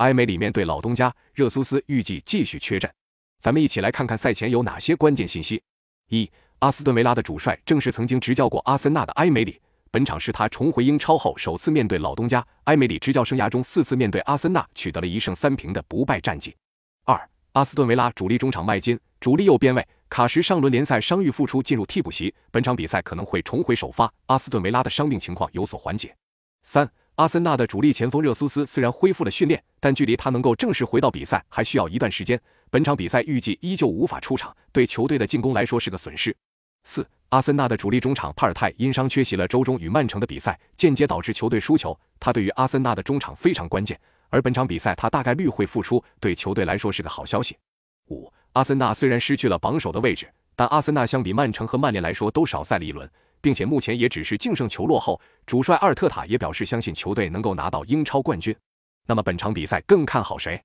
埃梅里面对老东家，热苏斯预计继续缺阵。咱们一起来看看赛前有哪些关键信息。一、阿斯顿维拉的主帅正是曾经执教过阿森纳的埃梅里，本场是他重回英超后首次面对老东家。埃梅里执教生涯中四次面对阿森纳取得了一胜三平的不败战绩。二、阿斯顿维拉主力中场麦金，主力右边卫卡什上轮联赛伤愈复出，进入替补席，本场比赛可能会重回首发。阿斯顿维拉的伤病情况有所缓解。三。阿森纳的主力前锋热苏斯虽然恢复了训练，但距离他能够正式回到比赛还需要一段时间。本场比赛预计依旧无法出场，对球队的进攻来说是个损失。四，阿森纳的主力中场帕尔泰因伤缺席了周中与曼城的比赛，间接导致球队输球。他对于阿森纳的中场非常关键，而本场比赛他大概率会复出，对球队来说是个好消息。五，阿森纳虽然失去了榜首的位置，但阿森纳相比曼城和曼联来说都少赛了一轮。并且目前也只是净胜球落后，主帅阿尔特塔也表示相信球队能够拿到英超冠军。那么本场比赛更看好谁？